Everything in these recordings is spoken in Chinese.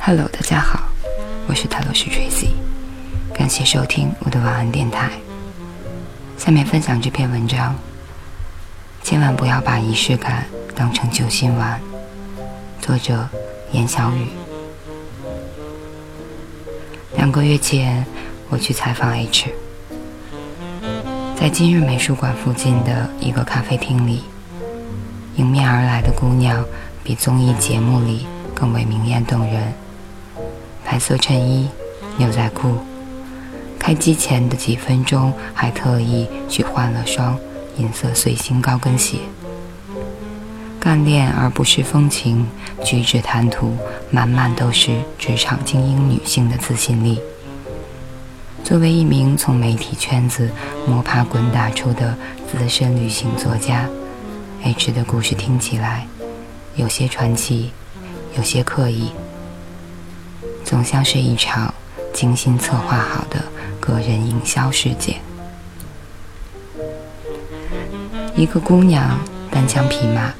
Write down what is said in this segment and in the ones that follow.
Hello，大家好，我是泰罗斯 Tracy，感谢收听我的晚安电台。下面分享这篇文章，千万不要把仪式感当成救心丸。作者：严小雨。两个月前，我去采访 H，在今日美术馆附近的一个咖啡厅里，迎面而来的姑娘比综艺节目里更为明艳动人。白色衬衣、牛仔裤，开机前的几分钟还特意去换了双银色碎心高跟鞋。干练而不失风情，举止谈吐满满都是职场精英女性的自信力。作为一名从媒体圈子摸爬滚打出的资深旅行作家，H 的故事听起来有些传奇，有些刻意。总像是一场精心策划好的个人营销事件。一个姑娘单枪匹马，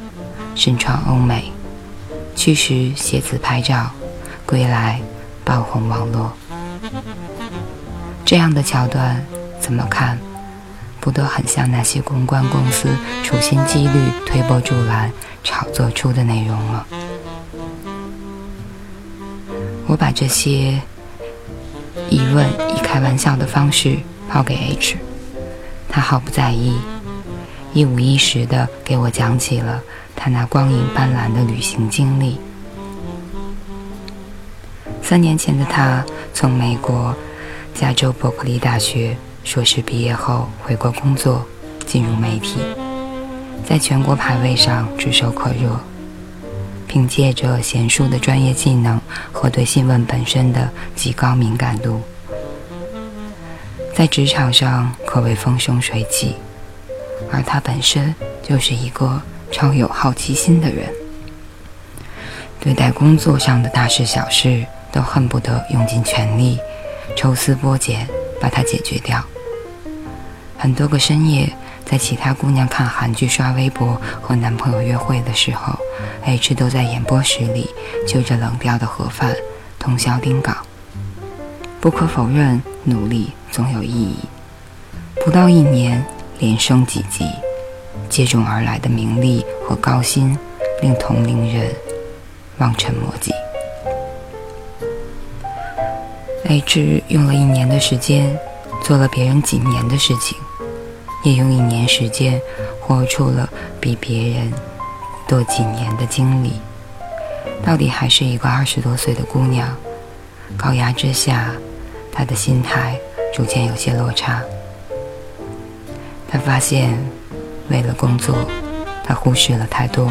身穿欧美，去时写字拍照，归来爆红网络。这样的桥段，怎么看，不都很像那些公关公司处心积虑推波助澜、炒作出的内容吗？我把这些疑问以开玩笑的方式抛给 H，他毫不在意，一五一十地给我讲起了他那光影斑斓的旅行经历。三年前的他从美国加州伯克利大学硕士毕业后回国工作，进入媒体，在全国排位上炙手可热。凭借着娴熟的专业技能和对新闻本身的极高敏感度，在职场上可谓风生水起。而他本身就是一个超有好奇心的人，对待工作上的大事小事都恨不得用尽全力，抽丝剥茧把它解决掉。很多个深夜。在其他姑娘看韩剧、刷微博和男朋友约会的时候，H 都在演播室里就着冷掉的盒饭通宵盯稿。不可否认，努力总有意义。不到一年，连升几级，接踵而来的名利和高薪，令同龄人望尘莫及。H 用了一年的时间，做了别人几年的事情。也用一年时间，活出了比别人多几年的经历，到底还是一个二十多岁的姑娘。高压之下，她的心态逐渐有些落差。她发现，为了工作，她忽视了太多。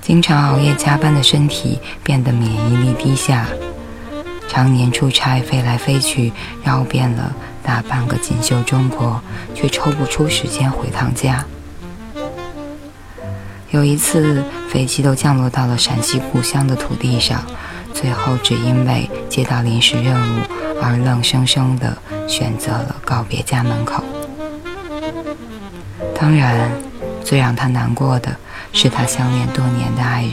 经常熬夜加班的身体变得免疫力低下，常年出差飞来飞去，绕遍了。大半个锦绣中国，却抽不出时间回趟家。有一次，飞机都降落到了陕西故乡的土地上，最后只因为接到临时任务而愣生生地选择了告别家门口。当然，最让他难过的是他相恋多年的爱人，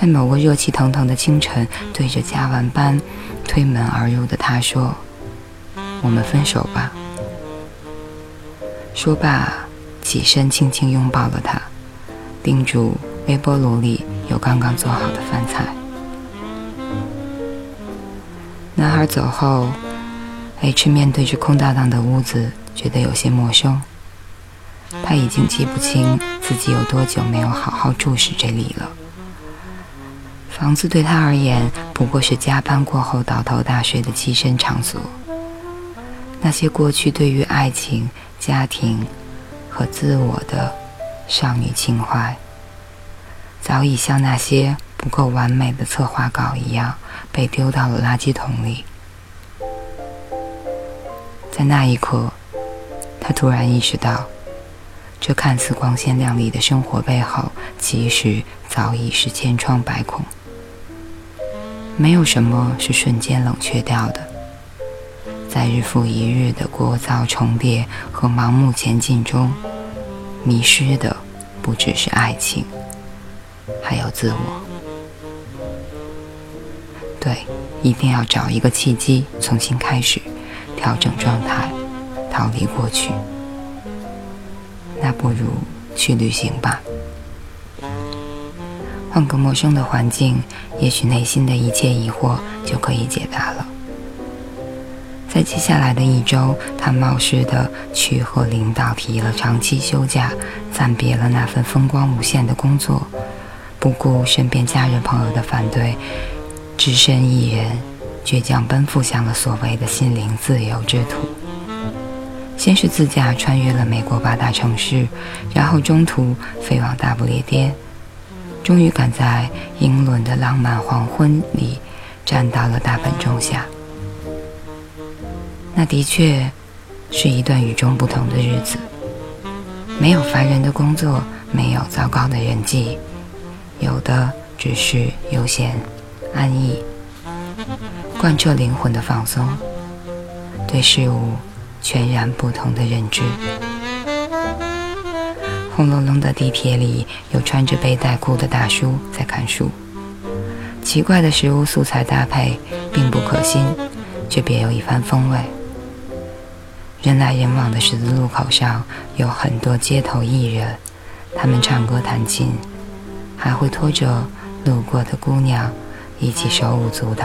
在某个热气腾腾的清晨，对着加完班推门而入的他说。我们分手吧。说罢，起身轻轻拥抱了他，叮嘱微波炉里有刚刚做好的饭菜。男孩走后，H 面对着空荡荡的屋子，觉得有些陌生。他已经记不清自己有多久没有好好注视这里了。房子对他而言，不过是加班过后倒头大睡的栖身场所。那些过去对于爱情、家庭和自我的少女情怀，早已像那些不够完美的策划稿一样，被丢到了垃圾桶里。在那一刻，他突然意识到，这看似光鲜亮丽的生活背后，其实早已是千疮百孔。没有什么是瞬间冷却掉的。在日复一日的聒噪重叠和盲目前进中，迷失的不只是爱情，还有自我。对，一定要找一个契机，重新开始，调整状态，逃离过去。那不如去旅行吧，换个陌生的环境，也许内心的一切疑惑就可以解答了。在接下来的一周，他冒失地去和领导提了长期休假，暂别了那份风光无限的工作，不顾身边家人朋友的反对，只身一人，倔强奔赴向了所谓的心灵自由之途。先是自驾穿越了美国八大城市，然后中途飞往大不列颠，终于赶在英伦的浪漫黄昏里站到了大本钟下。那的确是一段与众不同的日子，没有烦人的工作，没有糟糕的人际，有的只是悠闲、安逸、贯彻灵魂的放松，对事物全然不同的认知。轰隆隆的地铁里，有穿着背带裤的大叔在看书，奇怪的食物素材搭配并不可信，却别有一番风味。人来人往的十字路口上，有很多街头艺人，他们唱歌弹琴，还会拖着路过的姑娘一起手舞足蹈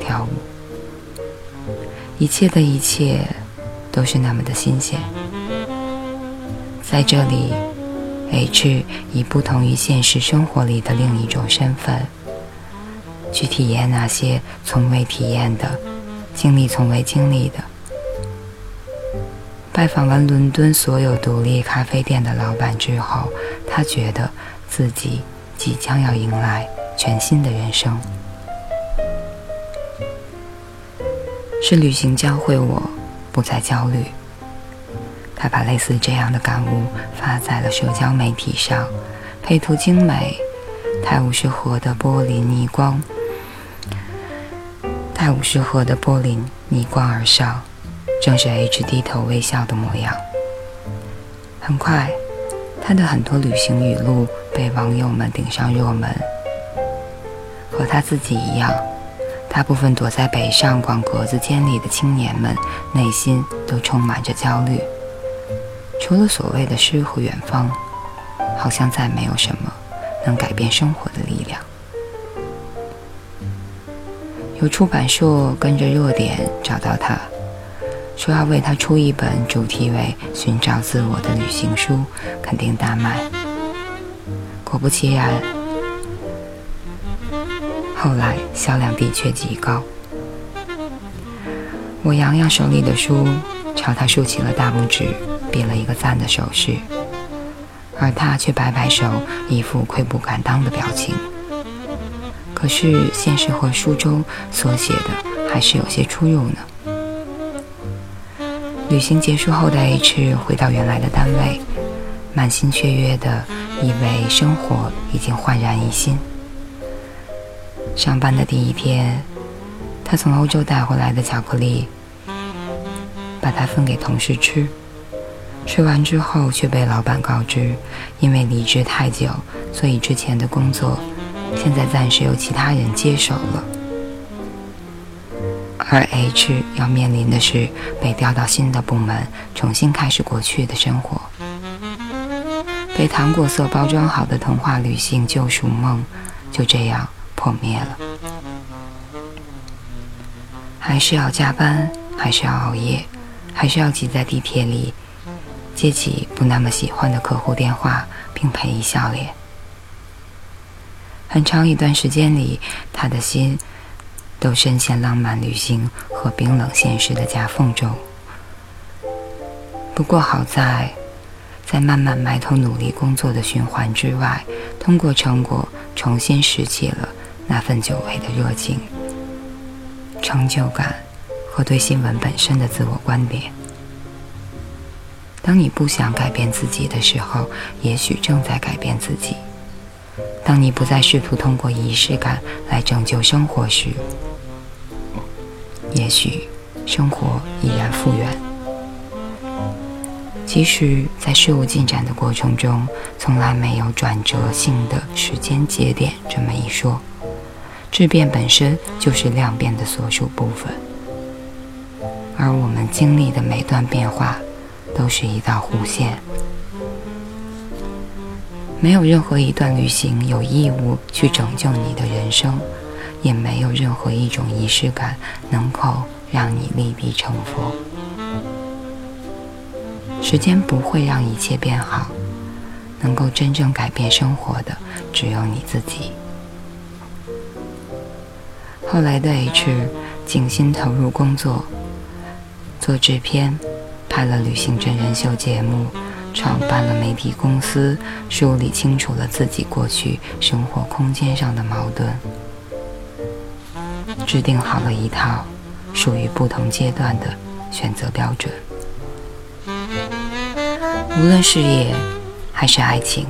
跳舞。一切的一切都是那么的新鲜。在这里，H 以不同于现实生活里的另一种身份，去体验那些从未体验的，经历从未经历的。拜访完伦敦所有独立咖啡店的老板之后，他觉得自己即将要迎来全新的人生。是旅行教会我不再焦虑。他把类似这样的感悟发在了社交媒体上，配图精美，泰晤士河的玻璃逆光，泰晤士河的玻璃逆光而上。正是 H 低头微笑的模样。很快，他的很多旅行语录被网友们顶上热门。和他自己一样，大部分躲在北上广格子间里的青年们，内心都充满着焦虑。除了所谓的诗和远方，好像再没有什么能改变生活的力量。有出版社跟着热点找到他。说要为他出一本主题为“寻找自我”的旅行书，肯定大卖。果不其然，后来销量的确极高。我扬扬手里的书，朝他竖起了大拇指，比了一个赞的手势，而他却摆摆手，一副愧不敢当的表情。可是现实和书中所写的还是有些出入呢。旅行结束后的 H 回到原来的单位，满心雀跃的以为生活已经焕然一新。上班的第一天，他从欧洲带回来的巧克力，把它分给同事吃。吃完之后，却被老板告知，因为离职太久，所以之前的工作现在暂时由其他人接手了。而 H 要面临的是被调到新的部门，重新开始过去的生活。被糖果色包装好的童话旅行救赎梦，就这样破灭了。还是要加班，还是要熬夜，还是要挤在地铁里接起不那么喜欢的客户电话，并赔一笑脸。很长一段时间里，他的心。都深陷浪漫旅行和冰冷现实的夹缝中。不过好在，在慢慢埋头努力工作的循环之外，通过成果重新拾起了那份久违的热情、成就感和对新闻本身的自我观点。当你不想改变自己的时候，也许正在改变自己。当你不再试图通过仪式感来拯救生活时，也许生活已然复原。即使在事物进展的过程中，从来没有转折性的时间节点这么一说，质变本身就是量变的所属部分，而我们经历的每段变化，都是一道弧线。没有任何一段旅行有义务去拯救你的人生，也没有任何一种仪式感能够让你立地成佛。时间不会让一切变好，能够真正改变生活的只有你自己。后来的 H 静心投入工作，做制片，拍了旅行真人秀节目。创办了媒体公司，梳理清楚了自己过去生活空间上的矛盾，制定好了一套属于不同阶段的选择标准。无论事业还是爱情，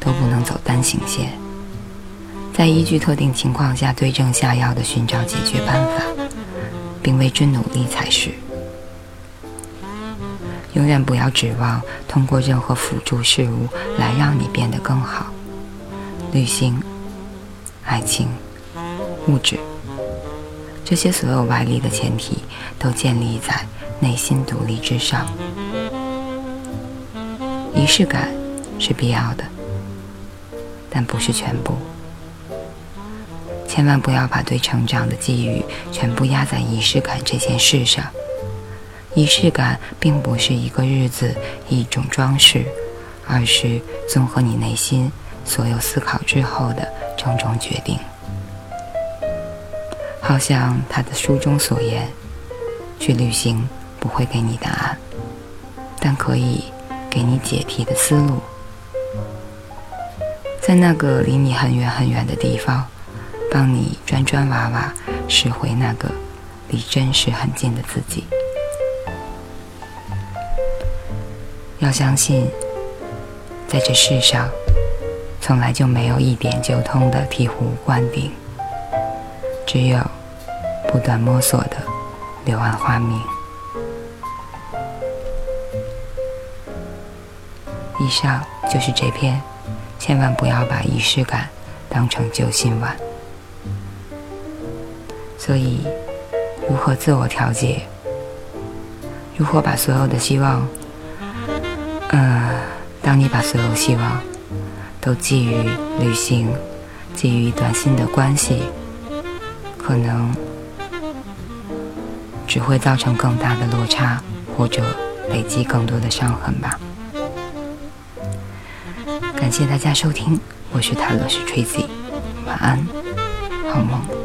都不能走单行线，在依据特定情况下对症下药的寻找解决办法，并为之努力才是。永远不要指望通过任何辅助事物来让你变得更好。旅行、爱情、物质，这些所有外力的前提都建立在内心独立之上。仪式感是必要的，但不是全部。千万不要把对成长的寄予全部压在仪式感这件事上。仪式感并不是一个日子一种装饰，而是综合你内心所有思考之后的种种决定。好像他的书中所言，去旅行不会给你答案，但可以给你解题的思路。在那个离你很远很远的地方，帮你砖砖瓦瓦拾回那个离真实很近的自己。要相信，在这世上，从来就没有一点就通的醍醐灌顶，只有不断摸索的柳暗花明。以上就是这篇，千万不要把仪式感当成救心丸。所以，如何自我调节？如何把所有的希望？呃，当你把所有希望都寄予旅行，寄予一段新的关系，可能只会造成更大的落差，或者累积更多的伤痕吧。感谢大家收听，我是泰勒，是 Tracy，晚安，好梦。